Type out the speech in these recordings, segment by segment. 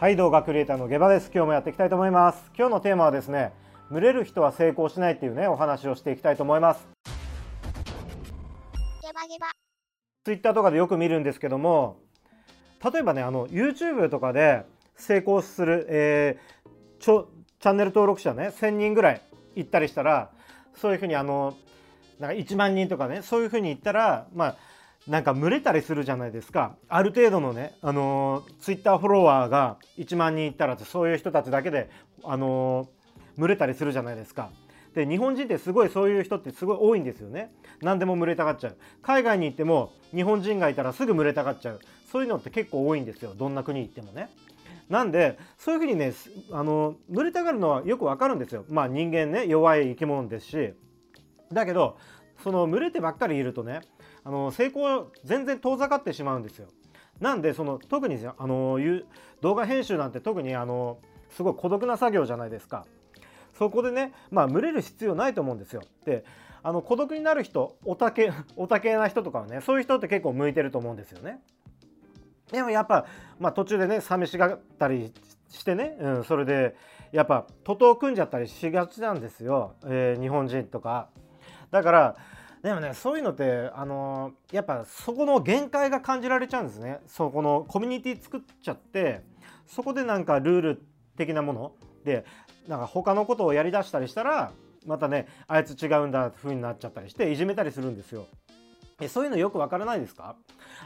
はい動画クリエイターのゲバです。今日もやっていきたいと思います。今日のテーマはですね群れる人は成功しないっていうねお話をしていきたいと思います。ゲバゲバ。Twitter とかでよく見るんですけども例えばねあの YouTube とかで成功する、えー、ちょチャンネル登録者ね1000人ぐらい行ったりしたらそういうふうにあのなんか1万人とかねそういうふうに言ったらまあなんか群れたりするじゃないですかある程度のね、あの、ツイッターフォロワーが1万人いったらそういう人たちだけで、あの、群れたりするじゃないですか。で日本人ってすごいそういう人ってすごい多いんですよね。何でも群れたがっちゃう。海外に行っても日本人がいたらすぐ群れたがっちゃう。そういうのって結構多いんですよ。どんな国行ってもね。なんでそういうふうにねあの群れたがるのはよくわかるんですよ。まあ人間ね弱い生き物ですしだけどその群れてばっかりいるとねあの成功全然遠ざかってしまうんですよ。なんでその特にあの動画編集なんて特にあのすごい孤独な作業じゃないですか。そこでねまあ群れる必要ないと思うんですよ。であの孤独になる人おたけ おたけな人とかはねそういう人って結構向いてると思うんですよね。でもやっぱ、まあ、途中でね寂しがったりしてね、うん、それでやっぱ徒党組んじゃったりしがちなんですよ、えー、日本人とか。だからでもねそういうのってあの、やっぱそこの限界が感じられちゃうんですね。そこのコミュニティ作っちゃってそこでなんかルール的なものでなんか他のことをやりだしたりしたらまたねあいつ違うんだって風になっちゃったりしていじめたりするんですよ。えそういうのよくわからないですか？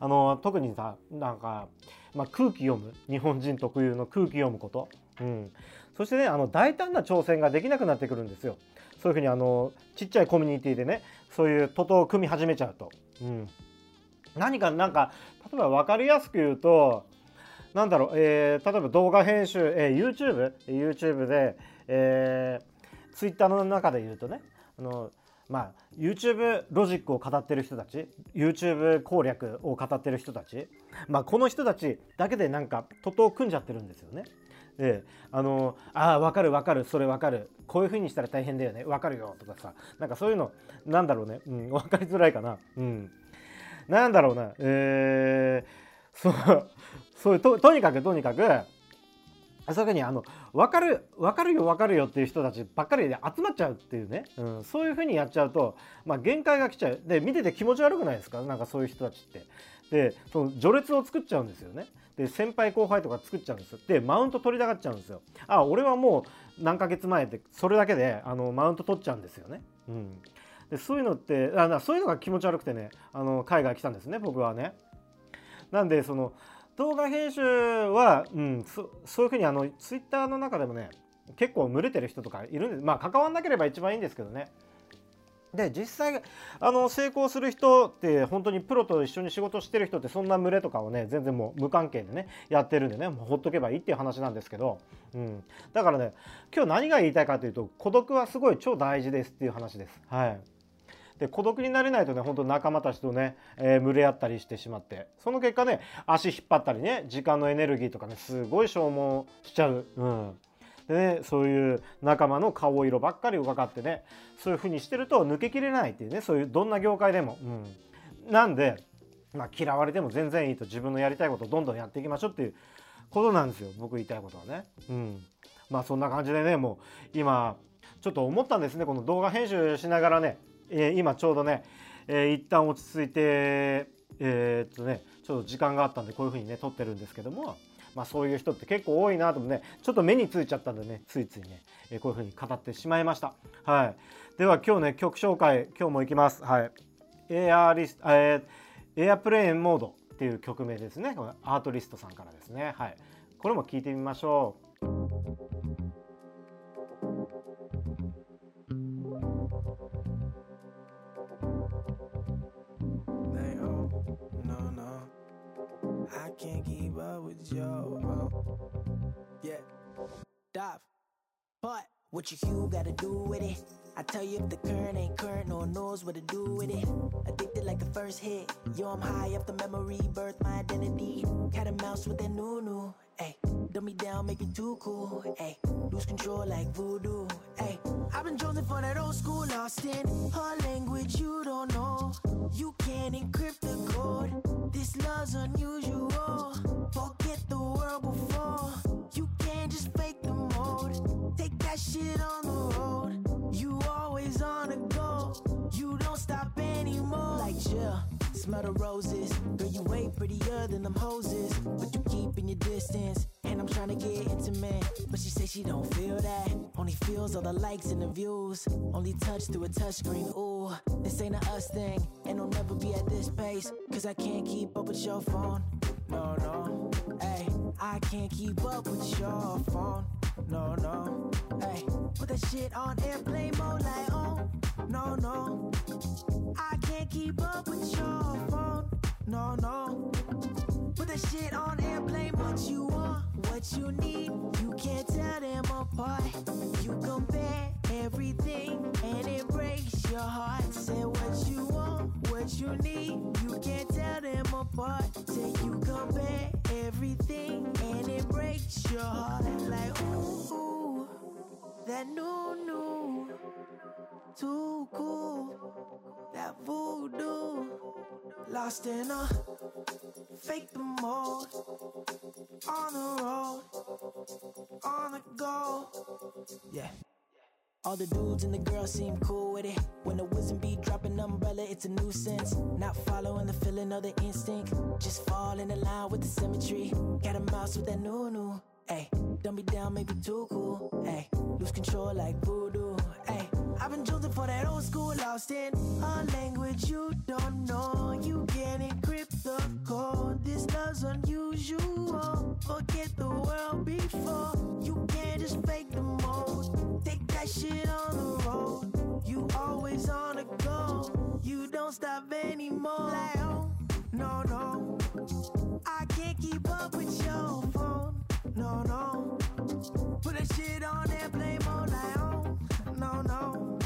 あの特にさなんか、まあ、空気読む。日本人特有の空気読むこと、うん、そしてねあの大胆な挑戦ができなくなってくるんですよ。そういうふうにあのちっちゃいコミュニティでねそういう徒党を組み始めちゃうと、うん、何かなんか例えば分かりやすく言うとなんだろう、えー、例えば動画編集、えー、YouTube, YouTube で、えー、Twitter の中で言うとねあのまあ YouTube ロジックを語ってる人たち YouTube 攻略を語ってる人たちまあこの人たちだけでなんか徒党を組んじゃってるんですよね。であのあ分かる分かる。それ分かる。こういう風にしたら大変だよね。分かるよ。とかさ。なんかそういうのなんだろうね、うん、分かりづらいかな、うん、なんだろうな。えー、そうそういうととにかくとにかくそういうふうにあの分かる分かるよ分かるよっていう人たちばっかりで集まっちゃうっていうね、うん、そういうふうにやっちゃうと、まあ、限界が来ちゃう。で見てて気持ち悪くないですか？なんかそういう人たちって。でその序列を作っちゃうんですよね。で先輩後輩とか作っちゃうんです。でマウント取りたがっちゃうんですよ。あ俺はもう何ヶ月前でそれだけであのマウント取っちゃうんですよね。うん。でそういうのってあそういうのが気持ち悪くてねあの海外来たんですね僕はね。なんでその動画編集は、うん、そそういうふうにあのツイッターの中でもね結構群れてる人とかいるんです。まあ関わんなければ一番いいんですけどね。で実際あの成功する人って本当にプロと一緒に仕事してる人ってそんな群れとかをね全然もう無関係でねやってるんでねもうほっとけばいいっていう話なんですけど、うん、だからね今日何が言いたいかというと孤独はすごい超大事ですっていう話です。はいで孤独になれないとね本当仲間たちとね、えー、群れ合ったりしてしまってその結果ね足引っ張ったりね時間のエネルギーとかねすごい消耗しちゃう。うんでねそういう仲間の顔色ばっかり伺ってねそういう風にしてると抜けきれないっていうねそういうどんな業界でも。うん、なんで、まあ、嫌われても全然いいと自分のやりたいことをどんどんやっていきましょうっていうことなんですよ僕言いたいことはね。うん、まあそんな感じでねもう今ちょっと思ったんですねこの動画編集しながらね、えー、今ちょうどね、えー、一旦落ち着いてえー、っとねちょっと時間があったんでこういう風にね撮ってるんですけどもまあ、そういう人って結構多いなともねちょっと目についちゃったんでねついついね、えこういう風に語ってしまいました。はい、では今日ね曲紹介今日もいきます。はい、エアリス、えー、エアプレーンモードっていう曲名ですねアートリストさんからですね。はい、これも聞いてみましょう。Keep up with. Uh, yeah. Dive. But what you, you gotta do with it? I tell you if the current ain't current, no one knows what to do with it. Addicted like the first hit. Yo, I'm high up the memory, birth my identity. Cat and mouse with that new new. Ayy, dumb me down, make it too cool. Ayy, lose control like voodoo. Ayy, I've been chosen for that old school, lost in her language you don't know. You can't encrypt the code. This love's unusual. Forget the world before. You can't just fake the mode. Take that shit on the road. You always on the go. You don't stop anymore. Like chill, smell the roses. Girl, you way prettier than them hoses. But you keeping your distance. And I'm trying to get she don't feel that. Only feels all the likes and the views. Only touch through a touchscreen. Ooh, this ain't a us thing. And I'll never be at this pace. Cause I can't keep up with your phone. No, no. Hey, I can't keep up with your phone. No, no. Hey, put that shit on airplane mode like, oh, no, no. I can't keep up with your phone. No, no. Put that shit on airplane. What you want, what you need, everything and it breaks your heart. Say what you want, what you need, you can't tell them apart. Say you compare everything and it breaks your heart. Like, ooh, ooh that new, new, too cool, that voodoo, lost in a fake the mode, on the road, on the go, yeah. All the dudes and the girls seem cool with it. When the wisdom be dropping umbrella, it's a nuisance. Not following the feeling or the instinct. Just fall in line with the symmetry. Got a mouse with that new new. Hey, dumb me down, maybe too cool. Hey, lose control like voodoo. Hey, I've been chosen for that old school, lost in a language you don't know. You can't encrypt the code. This love's unusual. Forget the world before. Shit on the road. You always on the go. You don't stop anymore. Like, oh, no, no. I can't keep up with your phone. No, no. Put that shit on airplane mode. Like, oh, no, no.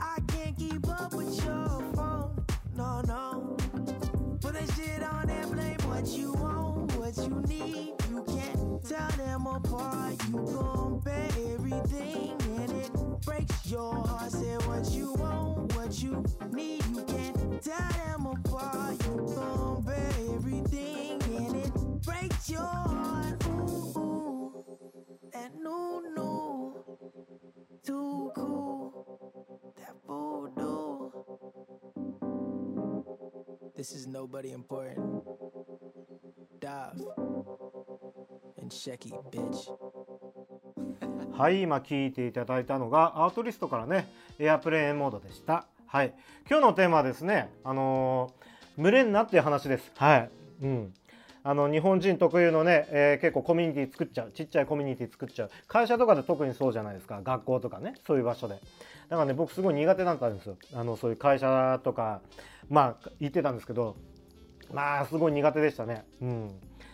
I can't keep up with your phone. No, no. Put that shit on airplane. What you want, what you need, you can't tell them apart. You compare everything and it breaks your heart. Say what you want, what you need, you can't tell them apart. You compare everything and it breaks your heart. Ooh, ooh. that new, new, too cool, that voodoo. This is nobody important. Dive and Shecky, bitch. はい今聞いていただいたのがアートリストからねエアプレーンモードでした。はい。今日のテーマはですねあのー群れんなっていう話です。はい。うん。あの日本人特有のね、えー結構コミュニティ作っちゃう。ちっちゃいコミュニティ作っちゃう。会社とかで特にそうじゃないですか。学校とかね。そういう場所で。だからね僕すごい苦手だったんですよ。あのそういう会社とかまあ行ってたんですけど。まあすごい苦手でしたね。うん。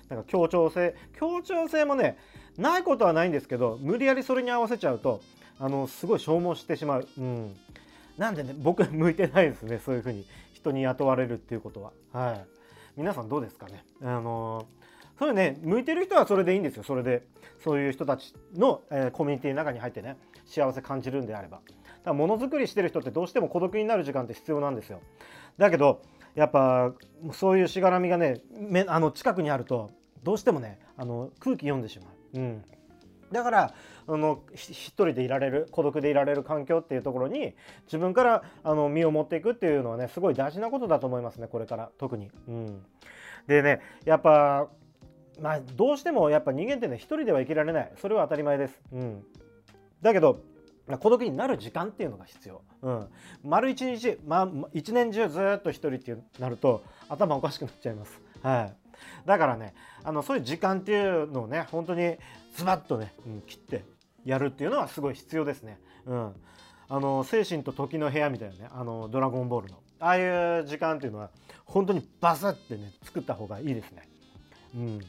なんか協調性協調性もねないことはないんですけど無理やりそれに合わせちゃうとあのすごい消耗してしまう、うん、なんでね僕向いてないですねそういうふうに。人に雇われるっていうことは。はい。皆さんどうですかね。あのそういうね向いてる人はそれでいいんですよ。それでそういう人たちの、えーコミュニティの中に入ってね幸せ感じるんであれば。だからものづくりしてる人ってどうしても孤独になる時間って必要なんですよ。だけどやっぱそういうしがらみがねあの近くにあるとどうしてもねあの空気読んでしまう、うん、だからあの一人でいられる孤独でいられる環境っていうところに自分からあの身を持っていくっていうのはねすごい大事なことだと思いますねこれから特に。うん、でねやっぱまあどうしてもやっぱ人間ってね一人では生きられないそれは当たり前です。うん、だけど孤独になる時間っていうのが必要。うん、丸一日、まあ、一年中ずっと一人ってなると頭おかしくなっちゃいます。はい。だからね、あのそういう時間っていうのをね、本当にズバッとね、うん切ってやるっていうのはすごい必要ですね。うん。あの精神と時の部屋みたいなね、あのドラゴンボールのああいう時間っていうのは本当にバサッてね作った方がいいですね。うん。だか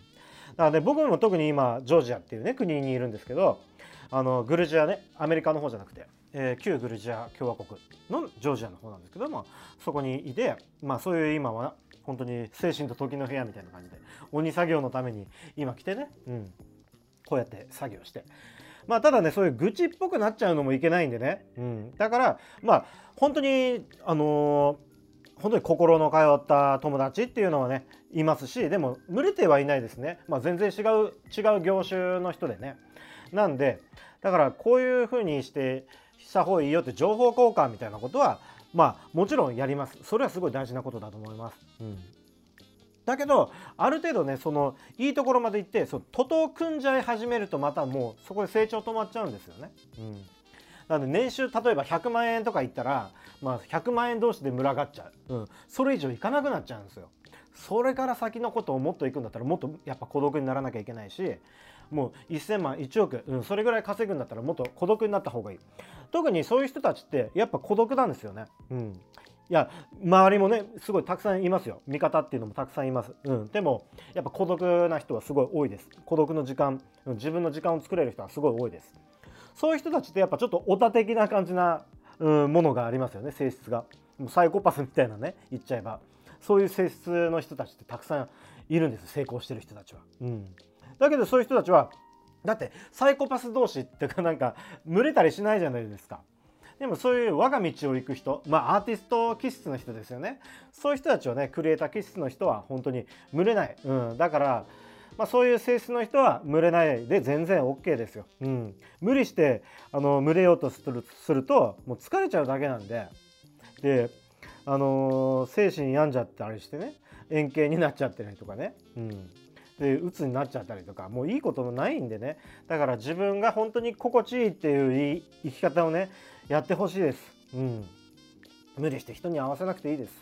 らね僕も特に今ジョージアっていうね国にいるんですけど、あのグルジアねアメリカの方じゃなくて、えー旧グルジア共和国のジョージアの方なんですけどもそこにいてまあそういう今は本当に精神と時の部屋みたいな感じで鬼作業のために今来てね、うん、こうやって作業して。まあただねそういう愚痴っぽくなっちゃうのもいけないんでね、うん、だからまあ本当にあのー本当に心の通った友達っていうのはねいますしでも群れてはいないですね、まあ、全然違う違う業種の人でね。なんでだからこういうふうにしてした方がいいよって情報交換みたいなことはまあもちろんやりますそれはすごい大事なことだと思います。うんだけどある程度ねそのいいところまで行ってその徒党組んじゃい始めるとまたもうそこで成長止まっちゃうんですよね。うんなので年収例えば100万円とかいったら、まあ、100万円同士で群がっちゃう、うん、それ以上いかなくなっちゃうんですよ。それから先のことをもっといくんだったらもっとやっぱ孤独にならなきゃいけないしもう1000万1億、うん、それぐらい稼ぐんだったらもっと孤独になった方がいい。特にそういう人たちってやっぱ孤独なんですよね。うん。いや周りもねすごいたくさんいますよ。味方っていうのもたくさんいます、うん、でもやっぱ孤独な人はすごい多いです。孤独の時間、うん、自分の時間を作れる人はすごい多いです。そういう人たちってやっぱちょっとオタ的な感じな、うん、ものがありますよね。性質が。もうサイコパスみたいなね言っちゃえば。そういう性質の人たちってたくさんいるんです。成功してる人たちは、うん、だけどそういう人たちはだってサイコパス同士ってかなんか群れたりしないじゃないですか。でもそういう我が道を行く人まあアーティスト気質の人ですよね。そういう人たちはねクリエイター気質の人は本当に群れない、うん、だからまあ、そういう性質の人は群れないで全然 OK ですよ。うん、無理してあの群れようとするするともう疲れちゃうだけなんで。で、あのー、精神病んじゃったりしてね円形になっちゃってたりとかね、うん、で鬱になっちゃったりとかもういいこともないんでねだから自分が本当に心地いいっていう生き方をねやってほしいです。うん。無理して人に合わせなくていいです。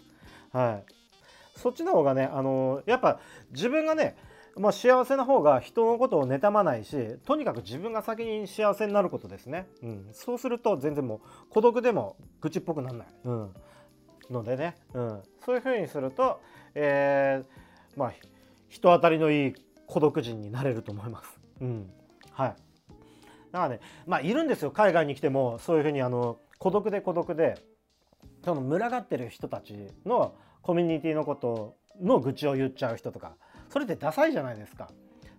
はい。そっちの方がね、あのやっぱ自分がね、まあ、幸せな方が人のことを妬まないしとにかく自分が先に幸せになることですね、うん、そうすると全然もう孤独でも愚痴っぽくならない、うん、のでね、うん、そういうふうにすると、えー、まあ人当たりのいい孤独人になれると思います、うん、はい。だからねまあいるんですよ。海外に来てもそういうふうにあの孤独で孤独でその群がってる人たちのコミュニティのことの愚痴を言っちゃう人とかそれってダサいじゃないですか。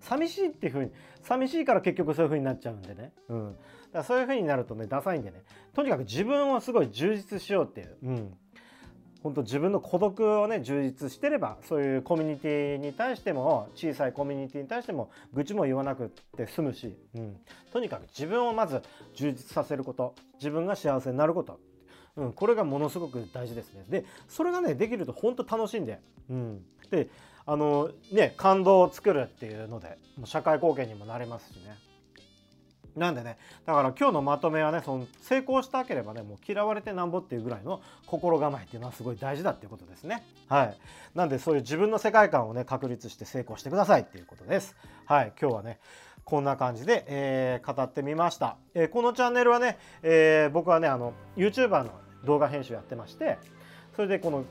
寂しいっていうふうに寂しいから結局そういうふうになっちゃうんでね、うん、だからそういうふうになるとねダサいんでね。とにかく自分をすごい充実しようっていう、うん、本当自分の孤独をね充実してればそういうコミュニティに対しても小さいコミュニティに対しても愚痴も言わなくて済むし、うん、とにかく自分をまず充実させること自分が幸せになること、うん、これがものすごく大事ですね。でそれがねできると本当楽しんで、うん、であのね感動を作るっていうので社会貢献にもなれますしね。なんでねだから今日のまとめはねその成功したければねもう嫌われてなんぼっていうぐらいの心構えっていうのはすごい大事だっていうことですねはいなんでそういう自分の世界観をね確立して成功してくださいっていうことですはい今日はねこんな感じで、えー、語ってみました、えー、このチャンネルはね、えー、僕はねあの YouTuber の動画編集やってましてそれでこの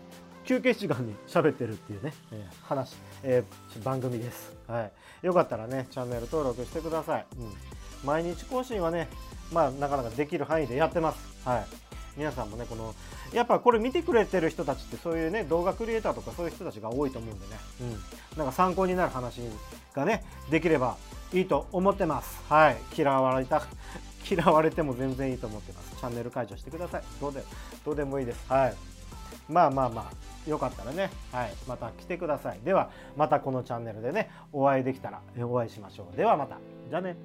休憩時間に喋ってるっていうね、えー、話、えー、番組です。はい。よかったらね、チャンネル登録してください。うん。毎日更新はね、まあ、なかなかできる範囲でやってます。はい。皆さんもね、この、やっぱこれ見てくれてる人たちってそういうね、動画クリエイターとかそういう人たちが多いと思うんでね、うん。なんか参考になる話がね、できればいいと思ってます。はい。嫌われた、嫌われても全然いいと思ってます。チャンネル解除してください。どうで、どうでもいいです。はい。まあまあまあ、よかったらね、はい、また来てください。では、またこのチャンネルでね、お会いできたらお会いしましょう。ではまた。じゃあね。